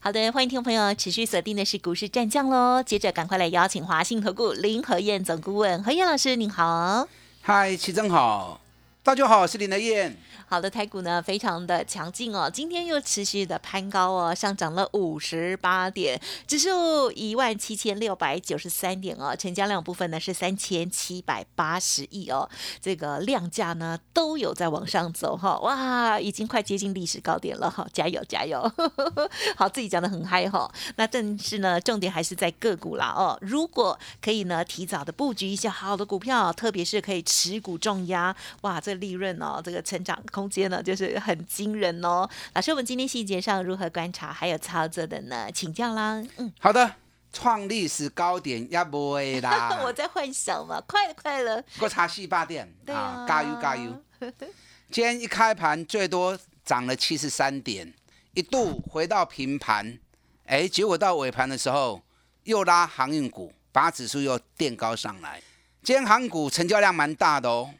好的，欢迎听众朋友持续锁定的是股市战将喽。接着赶快来邀请华信投顾林和燕总顾问何燕老师，您好。嗨，齐正好，大家好，我是林和燕。好的，台股呢非常的强劲哦，今天又持续的攀高哦，上涨了五十八点，指数一万七千六百九十三点哦，成交量部分呢是三千七百八十亿哦，这个量价呢都有在往上走哈，哇，已经快接近历史高点了哈，加油加油，好，自己讲的很嗨哈，那但是呢，重点还是在个股啦哦，如果可以呢提早的布局一些好的股票，特别是可以持股重压，哇，这利润哦，这个成长。空间呢，就是很惊人哦。老师，我们今天细节上如何观察还有操作的呢？请教啦。嗯，好的，创历史高点也不会啦。我在幻想嘛，快了，快了。过差四八点啊，加油加油！今天一开盘最多涨了七十三点，一度回到平盘，哎，结果到尾盘的时候又拉航运股，把指数又垫高上来。今天航股成交量蛮大的哦，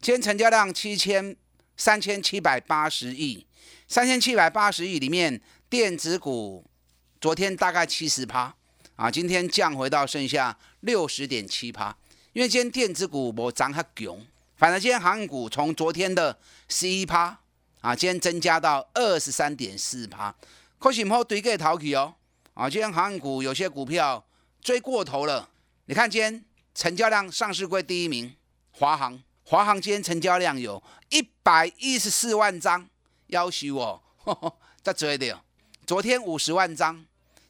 今天成交量七千。三千七百八十亿，三千七百八十亿里面，电子股昨天大概七十趴啊，今天降回到剩下六十点七趴。因为今天电子股我涨很强，反正今天航运股从昨天的十一趴啊，今天增加到二十三点四趴。可是唔好对个淘气哦啊，今天航运股有些股票追过头了。你看今天成交量上市柜第一名，华航。华航今天成交量有一百一十四万张，要求我再追的。昨天五十万张，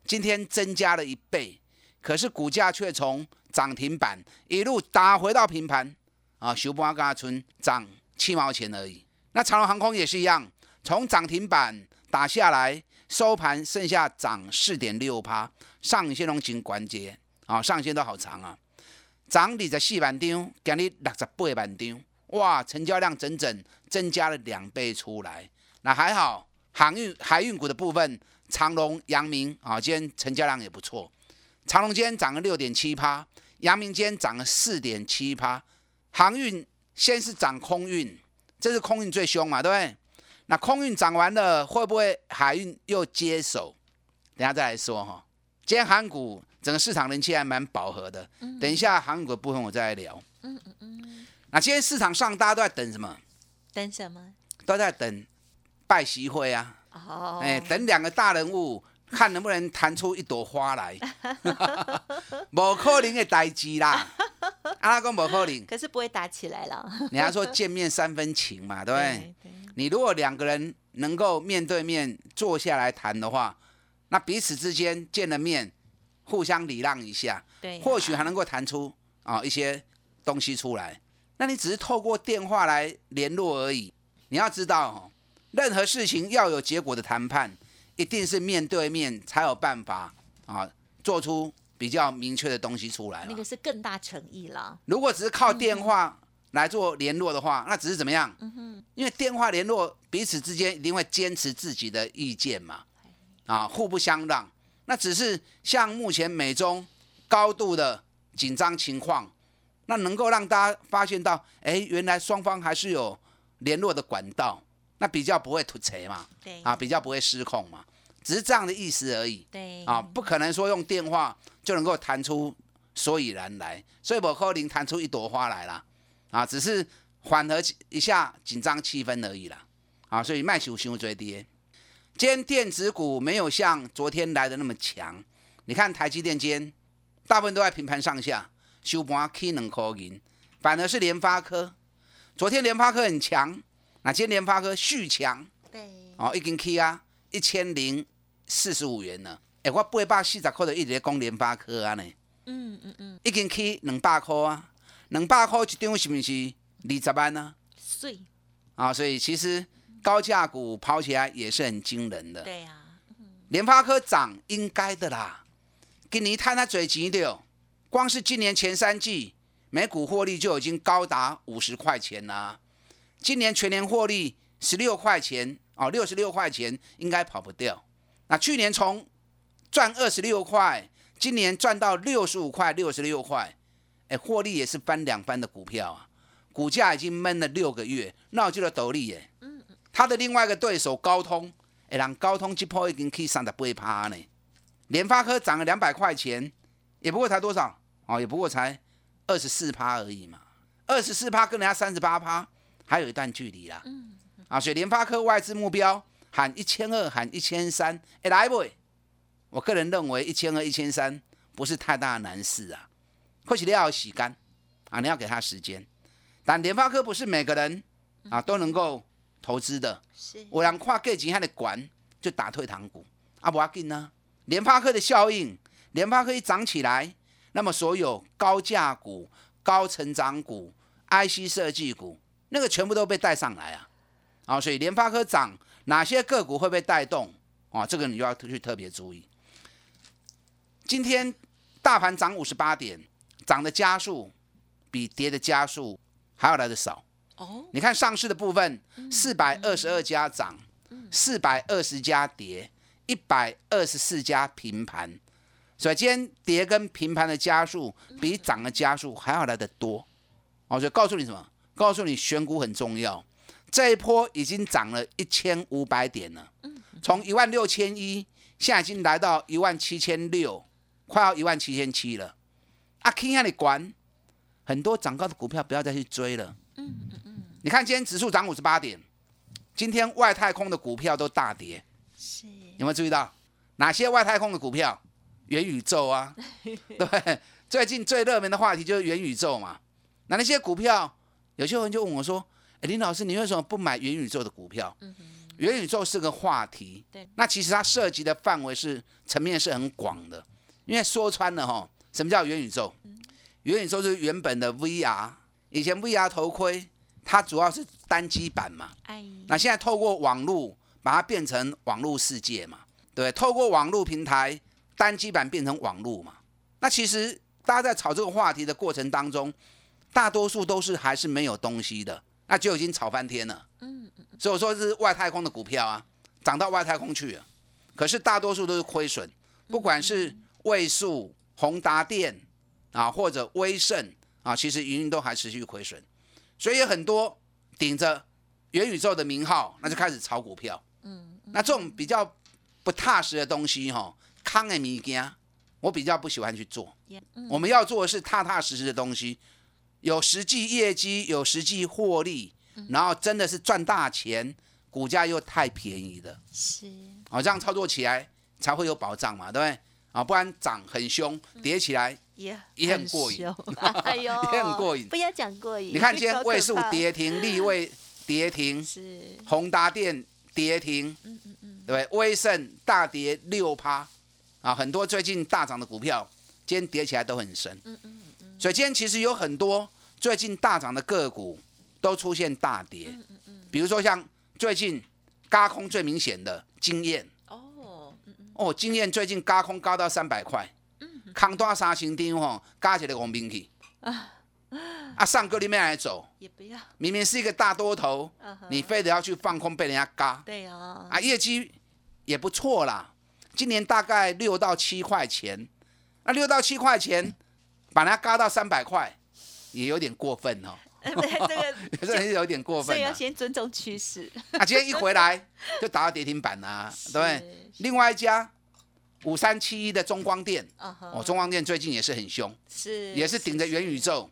今天增加了一倍，可是股价却从涨停板一路打回到平盘啊，修波阿村涨七毛钱而已。那长龙航空也是一样，从涨停板打下来，收盘剩下涨四点六趴，上线龙井关节啊，上线都好长啊。涨二十四万张，今日六十八万张，哇，成交量整整增加了两倍出来。那还好，航运海运股的部分，长隆、阳明啊，今天成交量也不错。长隆今天涨了六点七趴，阳明今天涨了四点七趴。航运先是涨空运，这是空运最凶嘛，对不对？那空运涨完了，会不会海运又接手？等下再来说哈。今天航股。整个市场人气还蛮饱和的，等一下航股部分我再来聊。嗯嗯嗯。那今天市场上大家都在等什么？等什么？都在等拜习会啊。哦。哎，等两个大人物，看能不能弹出一朵花来。不可能的代志啦。阿拉公不可能。可是不会打起来了。你还说见面三分情嘛，对不对？对。你如果两个人能够面对面坐下来谈的话，那彼此之间见了面。互相礼让一下，对，或许还能够谈出啊一些东西出来。那你只是透过电话来联络而已。你要知道，任何事情要有结果的谈判，一定是面对面才有办法啊，做出比较明确的东西出来。那个是更大诚意了。如果只是靠电话来做联络的话，那只是怎么样？因为电话联络彼此之间一定会坚持自己的意见嘛，啊，互不相让。那只是像目前美中高度的紧张情况，那能够让大家发现到，哎，原来双方还是有联络的管道，那比较不会突锤嘛，对，啊，比较不会失控嘛，只是这样的意思而已，对，啊，不可能说用电话就能够谈出所以然来，所以我可能谈出一朵花来啦，啊，只是缓和一下紧张气氛而已啦，啊，所以卖球伤最低。今天电子股没有像昨天来的那么强，你看台积电今天大部分都在平盘上下，收盘 K 能扣银，反而是联发科，昨天联发科很强，那今天联发科续强，对，哦，已经 K 啊一千零四十五元呢，哎，我八百四十块的一直在讲联发科啊呢，嗯嗯嗯，已经 K 两百块啊，两百块一张是不是二十万呢？碎，啊，所以其实。高价股跑起来也是很惊人的。对呀，联发科涨应该的啦。给你探他嘴急的，光是今年前三季每股获利就已经高达五十块钱啦。今年全年获利十六块钱哦，六十六块钱应该跑不掉。那去年从赚二十六块，今年赚到六十五块、六十六块，哎，获利也是翻两番的股票啊。股价已经闷了六个月，那我就得斗笠耶。嗯他的另外一个对手高通，哎，让高通这波已经可以上的不会趴呢。联发科涨了两百块钱，也不过才多少哦，也不过才二十四趴而已嘛。二十四趴跟人家三十八趴还有一段距离啦。嗯。啊，所以联发科外资目标喊一千二，喊一千三，哎，来不？我个人认为一千二、一千三不是太大的难事啊，或许你要洗干啊，你要给他时间。但联发科不是每个人啊都能够投资的，我让跨个级还得管，就打退堂鼓啊，不要紧呢。联发科的效应，联发科一涨起来，那么所有高价股、高成长股、IC 设计股，那个全部都被带上来啊。啊，所以联发科涨，哪些个股会被带动啊？这个你就要去特别注意。今天大盘涨五十八点，涨的加速比跌的加速还要来的少。哦，你看上市的部分，四百二十二家涨，四百二十家跌，一百二十四家平盘。所以今天跌跟平盘的加速比涨的加速还要来得多。哦，所以告诉你什么？告诉你选股很重要。这一波已经涨了一千五百点了，从一万六千一，现在已经来到一万七千六。快要一万七千七了，啊，听下你管，很多涨高的股票不要再去追了。嗯嗯嗯。你看今天指数涨五十八点，今天外太空的股票都大跌。是。有没有注意到哪些外太空的股票？元宇宙啊，对，最近最热门的话题就是元宇宙嘛。那那些股票，有些人就问我说：“哎，林老师，你为什么不买元宇宙的股票？”嗯元宇宙是个话题，对。那其实它涉及的范围是层面是很广的。因为说穿了哈，什么叫元宇宙？元宇宙是原本的 VR，以前 VR 头盔它主要是单机版嘛，那现在透过网络把它变成网络世界嘛，对，透过网络平台单机版变成网络嘛。那其实大家在炒这个话题的过程当中，大多数都是还是没有东西的，那就已经炒翻天了。嗯所以说是外太空的股票啊，涨到外太空去了，可是大多数都是亏损，不管是。位数、宏达电啊，或者威盛啊，其实营运都还持续亏损，所以有很多顶着元宇宙的名号，那就开始炒股票。嗯，那这种比较不踏实的东西，哈，康的物件，我比较不喜欢去做。我们要做的是踏踏实实的东西，有实际业绩，有实际获利，然后真的是赚大钱，股价又太便宜了，是，哦，这样操作起来才会有保障嘛，对不对？啊，不然涨很凶，跌起来也也很过瘾，哎呦，也很过瘾。不要讲过瘾。你看今天位数跌停，立位跌停，是宏达电跌停，嗯嗯嗯，对威盛大跌六趴，啊，很多最近大涨的股票，今天跌起来都很深，嗯嗯嗯。所以今天其实有很多最近大涨的个股都出现大跌，嗯嗯嗯。比如说像最近高空最明显的经验。哦，经验最近高空高到三百块，扛多三千张吼，加起来红兵去。啊！啊，上个里面来走，也不要，明明是一个大多头，你非得要去放空被人家嘎，对啊，啊，业绩也不错啦，今年大概六到七块钱，那六到七块钱把人家嘎到三百块，也有点过分哦。这个这个是有点过分，所以要先尊重趋势。啊，今天一回来就打到跌停板啦，对不对？另外一家五三七一的中光电，哦，中光电最近也是很凶，是也是顶着元宇宙，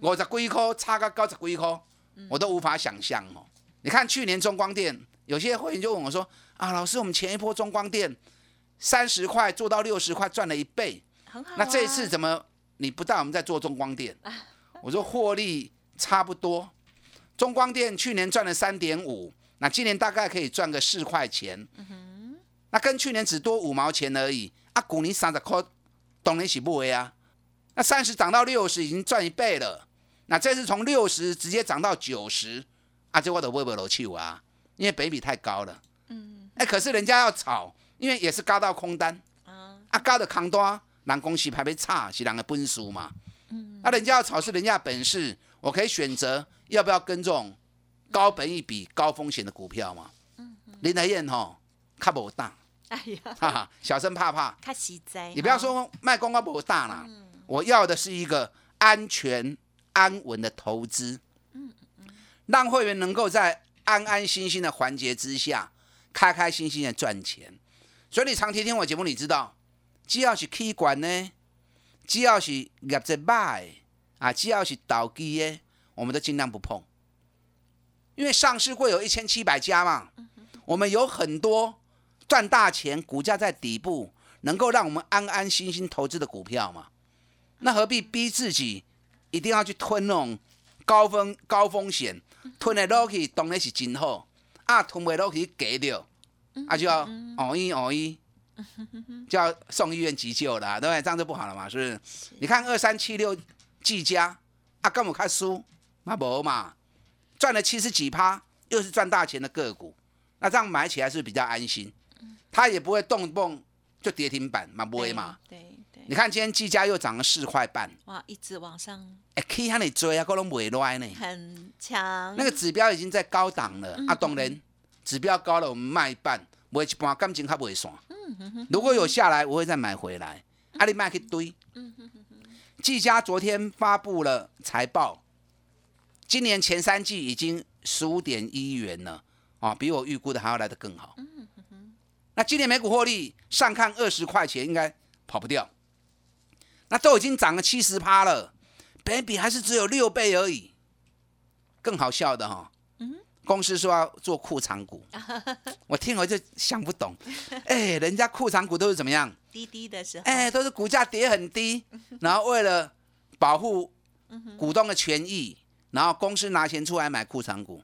我在硅科差个高在硅科，我都无法想象哦。你看去年中光电，有些会员就问我说：“啊，老师，我们前一波中光电三十块做到六十块，赚了一倍，那这一次怎么你不带我们在做中光电？” 我说获利。差不多，中光电去年赚了三点五，那今年大概可以赚个四块钱。那跟去年只多五毛钱而已。啊，股年三十块，当然是不为啊。那三十涨到六十，已经赚一倍了。那这次从六十直接涨到九十，啊，这我都微微落去啊，因为北比太高了。嗯，哎，可是人家要炒，因为也是高到空单。啊，啊，高的空单，人公司排被差，是人的本事嘛。嗯，那人家要炒是人家的本事，我可以选择要不要跟这种高本一比、高风险的股票嘛。嗯林台燕吼，卡不大，哎呀，哈哈，小生怕怕，卡实在。你不要说卖光光不大啦，我要的是一个安全安稳的投资，嗯嗯，让会员能够在安安心心的环节之下，开开心心的赚钱。所以你长期听我节目，你知道，只要是起管呢，只要是业绩歹啊，只要是倒机的，我们都尽量不碰。因为上市会有一千七百家嘛，我们有很多赚大钱、股价在底部，能够让我们安安心心投资的股票嘛。那何必逼自己一定要去吞那种高风高风险，吞的落去当然是真好，啊吞不落去给掉，啊就要熬一熬一，就要送医院急救了，对不对？这样就不好了嘛，是不是？你看二三七六技嘉，啊干嘛看输？嘛无嘛，赚了七十几趴，又是赚大钱的个股，那这样买起来是比较安心，它也不会动不动就跌停板，嘛不会嘛？对对。你看今天技嘉又涨了四块半，哇，一直往上，哎，可以让你追啊，可能不会乱呢，很强。那个指标已经在高档了，啊，当然指标高了，我们卖一半，卖一半，感情它不会散。如果有下来，我会再买回来。阿里卖去堆。技嘉昨天发布了财报，今年前三季已经十五点一元了，啊，比我预估的还要来得更好。那今年每股获利上看二十块钱，应该跑不掉。那都已经涨了七十趴了，baby 还是只有六倍而已。更好笑的哈，公司说要做库藏股，我听我就想不懂。哎，人家库藏股都是怎么样？低低的时候，哎，都是股价跌很低，然后为了保护股东的权益，然后公司拿钱出来买库藏股。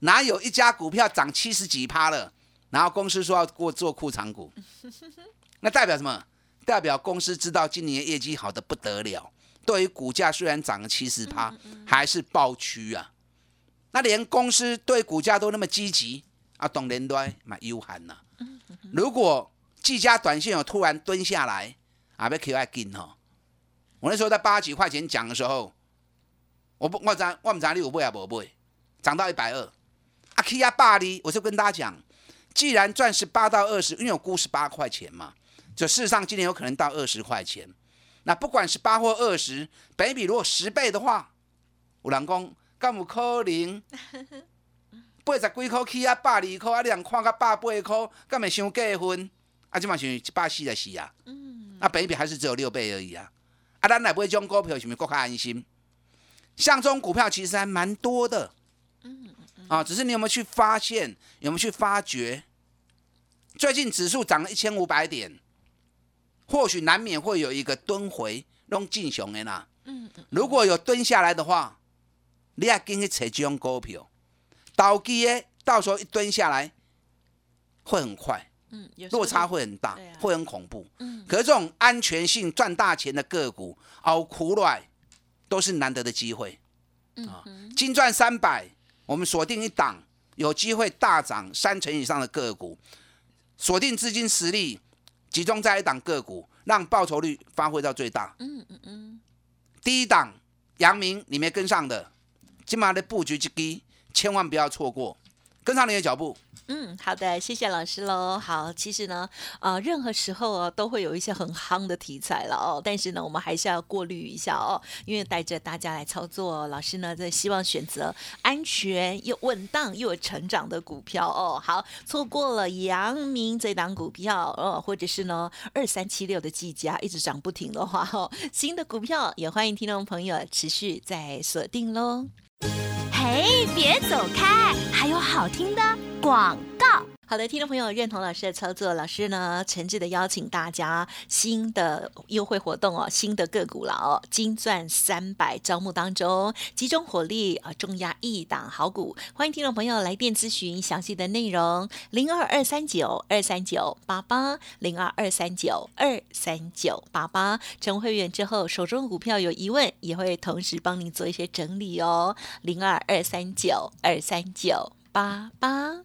哪有一家股票涨七十几趴了，然后公司说要过做库藏股？那代表什么？代表公司知道今年业绩好的不得了，对于股价虽然涨了七十趴，还是暴区啊。那连公司对股价都那么积极啊，懂连端蛮悠寒呐。如果技嘉短线有突然蹲下来啊，被 Q I 跟哦。我那时候在八几块钱讲的时候，我不我咱我们咱你有买啊不买，涨到一百二，啊 K 啊霸哩，我就跟大家讲，既然赚十八到二十，因为我估十八块钱嘛。就事实上，今年有可能到二十块钱。那不管是八或二十，本比如果十倍的话，有人讲，敢有可能八十几块起啊，百二块啊，你人看个百八块，敢咪伤过分？啊，即嘛是一百四十四啊。嗯。那北比还是只有六倍而已啊。啊，咱来买这种股票，是不是更加安心？像这种股票其实还蛮多的。嗯嗯。啊，只是你有没有去发现？有没有去发掘？最近指数涨了一千五百点。或许难免会有一个蹲回，弄进熊的啦。嗯嗯。如果有蹲下来的话，你也跟去找这种股票，倒机的，到时候一蹲下来会很快，嗯，落差会很大，会很恐怖。嗯。可是这种安全性赚大钱的个股，熬苦来都是难得的机会。嗯啊，金赚三百，我们锁定一档有机会大涨三成以上的个股，锁定资金实力。集中在一档个股，让报酬率发挥到最大。嗯嗯嗯。第一档阳明，你没跟上的，今晚的布局之低，千万不要错过，跟上你的脚步。嗯，好的，谢谢老师喽。好，其实呢，呃，任何时候啊，都会有一些很夯的题材了哦。但是呢，我们还是要过滤一下哦，因为带着大家来操作。老师呢，在希望选择安全又稳当又有成长的股票哦。好，错过了阳明这档股票哦，或者是呢二三七六的技嘉一直涨不停的话哦，新的股票也欢迎听众朋友持续在锁定喽。哎，别走开，还有好听的广告。好的，听众朋友认同老师的操作，老师呢诚挚的邀请大家，新的优惠活动哦，新的个股了哦，金钻三百招募当中，集中火力啊，重压一档好股，欢迎听众朋友来电咨询详细的内容，零二二三九二三九八八，零二二三九二三九八八，成为会员之后，手中的股票有疑问，也会同时帮您做一些整理哦，零二二三九二三九八八。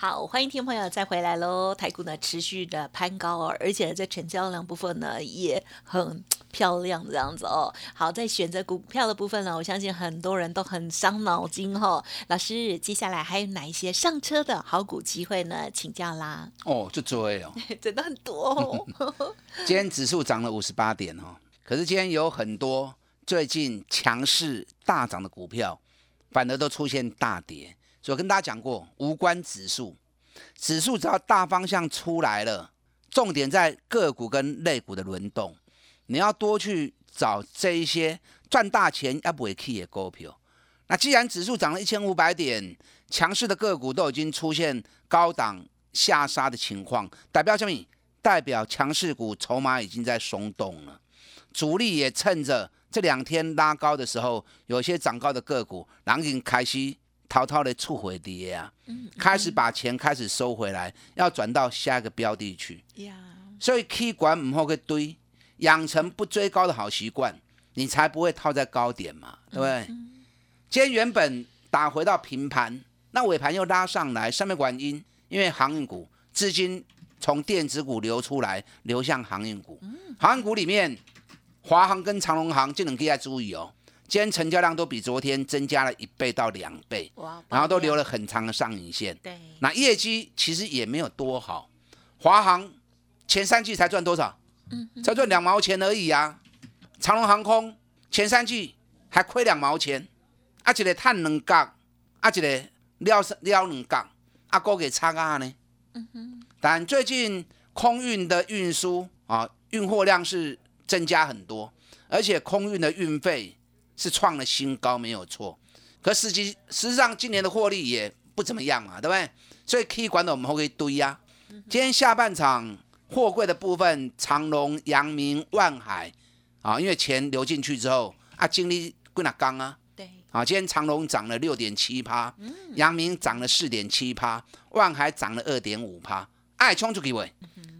好，欢迎听众朋友再回来喽！台股呢持续的攀高哦，而且在成交量部分呢也很漂亮这样子哦。好，在选择股票的部分呢，我相信很多人都很伤脑筋哈。老师，接下来还有哪一些上车的好股机会呢？请教啦。哦，就追哦，真的很多哦。今天指数涨了五十八点哦，可是今天有很多最近强势大涨的股票，反而都出现大跌。我跟大家讲过，无关指数，指数只要大方向出来了，重点在个股跟类股的轮动。你要多去找这一些赚大钱要不会 key 的股票。那既然指数涨了一千五百点，强势的个股都已经出现高档下杀的情况，代表什么？代表强势股筹码已经在松动了，主力也趁着这两天拉高的时候，有些涨高的个股，然后已经开始。滔滔的触回跌啊，开始把钱开始收回来，要转到下一个标的去。所以 K 管唔好个堆，养成不追高的好习惯，你才不会套在高点嘛，对不对？今天原本打回到平盘，那尾盘又拉上来，上面管因，因为航运股资金从电子股流出来，流向航运股。航运股里面，华航跟长隆航这两个要注意哦。今天成交量都比昨天增加了一倍到两倍，然后都留了很长的上影线。对，那业绩其实也没有多好，华航前三季才赚多少？嗯，才赚两毛钱而已啊。长龙航空前三季还亏两毛钱，啊，一个碳两角，啊，一个撩撩两角，啊，哥给差啊呢？嗯哼。但最近空运的运输啊，运货量是增加很多，而且空运的运费。是创了新高，没有错。可实际实际上今年的获利也不怎么样嘛，对不对？所以可以管的我们会堆呀。今天下半场货柜的部分，长隆、阳明、万海啊，因为钱流进去之后啊，经历归哪刚啊？对。啊，今天长隆涨了六点七趴，阳明涨了四点七趴，万海涨了二点五趴。爱冲出几位？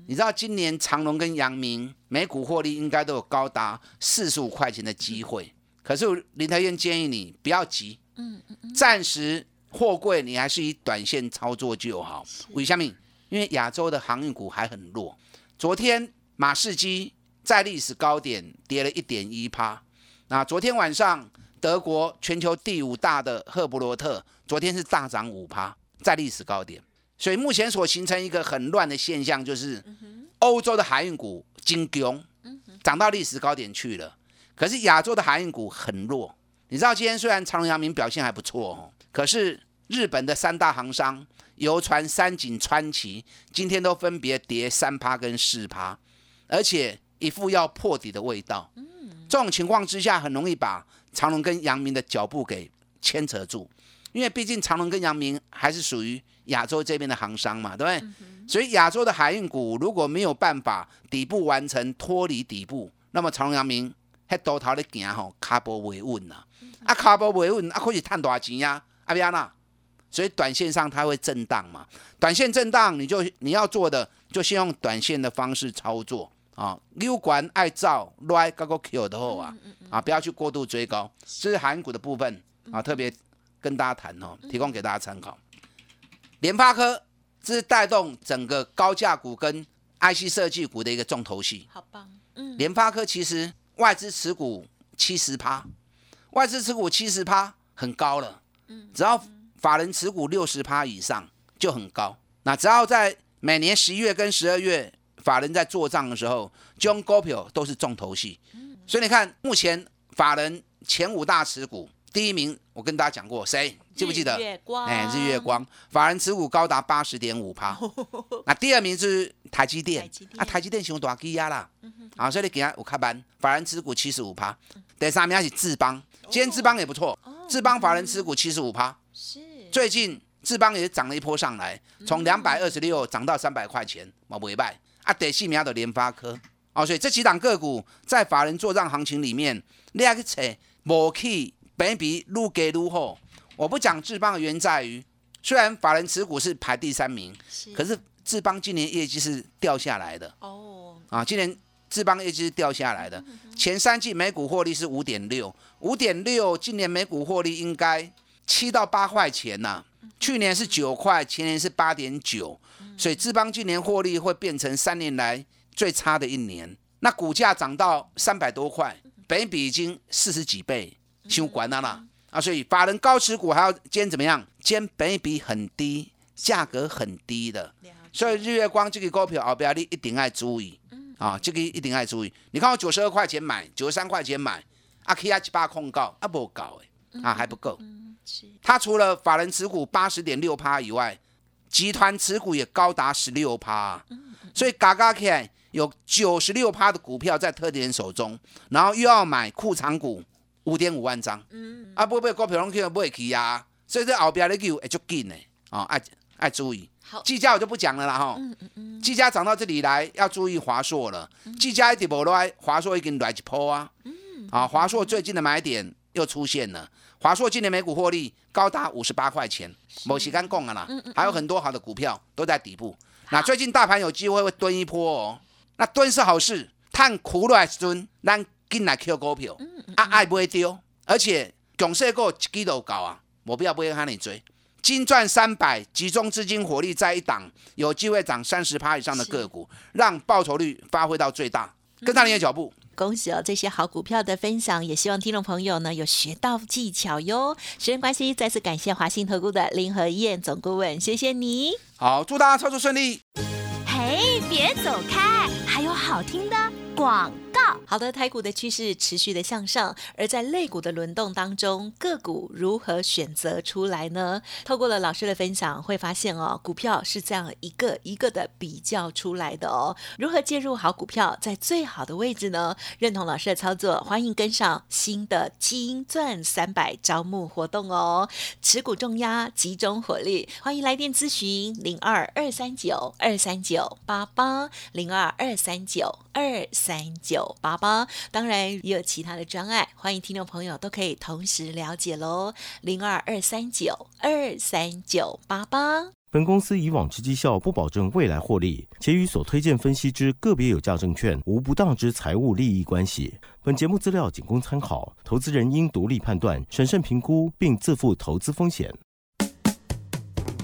你知道今年长隆跟阳明每股获利应该都有高达四十五块钱的机会。可是林台燕建议你不要急，嗯嗯嗯，暂时货柜你还是以短线操作就好。为什么？因为亚洲的航运股还很弱。昨天马士基在历史高点跌了一点一趴。那昨天晚上德国全球第五大的赫伯罗特昨天是大涨五趴，在历史高点。所以目前所形成一个很乱的现象，就是欧洲的海运股金强，涨到历史高点去了。可是亚洲的海运股很弱，你知道今天虽然长隆、阳明表现还不错哦，可是日本的三大航商游船三井、川崎今天都分别跌三趴跟四趴，而且一副要破底的味道。这种情况之下，很容易把长隆跟阳明的脚步给牵扯住，因为毕竟长隆跟阳明还是属于亚洲这边的航商嘛，对不对？所以亚洲的海运股如果没有办法底部完成脱离底部，那么长隆、阳明。迄多头咧行吼，卡波维稳呐，啊卡波维稳啊，可以赚大钱呀，阿边呐，所以短线上它会震荡嘛，短线震荡你就你要做的就先用短线的方式操作啊，溜管爱照来高高 Q 的后啊，啊不要去过度追高，这是韩股的部分啊，特别跟大家谈哦，提供给大家参考。联发科这是带动整个高价股跟 IC 设计股的一个重头戏，好棒，嗯，联发科其实。外资持股七十趴，外资持股七十趴很高了。嗯，只要法人持股六十趴以上就很高。那只要在每年十一月跟十二月，法人在做账的时候，中股票都是重头戏。所以你看，目前法人前五大持股，第一名我跟大家讲过，谁记不记得？日月光，哎，日月光，法人持股高达八十点五趴。那第二名是台积电。啊，台积电熊大基压啦，啊，所以你给他有看班，法人持股七十五趴。第三名是智邦，今天智邦也不错，智邦法人持股七十五趴。是。最近智邦也涨了一波上来，从两百二十六涨到三百块钱，冇尾败啊。第四名的联发科，哦，所以这几档个股在法人做账行情里面，你要去找，无去本比愈给愈好。我不讲智邦的原因在于，虽然法人持股是排第三名，是，可是智邦今年业绩是掉下来的。哦，啊，今年智邦业绩是掉下来的，前三季每股获利是五点六，五点六，今年每股获利应该七到八块钱呐、去年是九块，前年是八点九，所以智邦今年获利会变成三年来最差的一年。那股价涨到三百多块，本比已经四十几倍，修管了。啦啊！所以法人高持股还要兼怎么样？今天本比很低，价格很低的，所以日月光这个股票后边你一定要注意啊，这个一定要注意。你看我九十二块钱买，九十三块钱买，啊，起啊一百控告啊，不搞哎，啊还不够。是。它除了法人持股八十点六趴以外，集团持股也高达十六趴，所以嘎嘎起来有九十六趴的股票在特点手中，然后又要买库藏股五点五万张，嗯，啊，不买股票拢去买去啊，所以这后边的球会足紧的啊，爱爱注意。好，技嘉我就不讲了啦哈，技嘉涨到这里来要注意华硕了，技嘉一直无来，华硕已经来一波啊，啊，华硕最近的买点又出现了，华硕今年每股获利高达五十八块钱，某时间供啊啦，还有很多好的股票都在底部，那最近大盘有机会会蹲一波哦，那蹲是好事，探苦来蹲，咱进来 Q 股票，啊爱不会丢，而且强势股一支都有够啊，我不要不会喊你追。金赚三百，集中资金火力在一档，有机会涨三十趴以上的个股，让报酬率发挥到最大，跟上你的脚步。恭喜哦！这些好股票的分享，也希望听众朋友呢有学到技巧哟。时间关系，再次感谢华信投顾的林和燕总顾问，谢谢你。好，祝大家操作顺利。嘿，别走开，还有好听的广好的，台股的趋势持续的向上，而在类股的轮动当中，个股如何选择出来呢？透过了老师的分享，会发现哦，股票是这样一个一个的比较出来的哦。如何介入好股票，在最好的位置呢？认同老师的操作，欢迎跟上新的金钻三百招募活动哦。持股重压，集中火力，欢迎来电咨询零二二三九二三九八八零二二三九二三九八八。当然也有其他的专案，欢迎听众朋友都可以同时了解喽。零二二三九二三九八八。本公司以往之绩效不保证未来获利，且与所推荐分析之个别有价证券无不当之财务利益关系。本节目资料仅供参考，投资人应独立判断、审慎评估，并自负投资风险。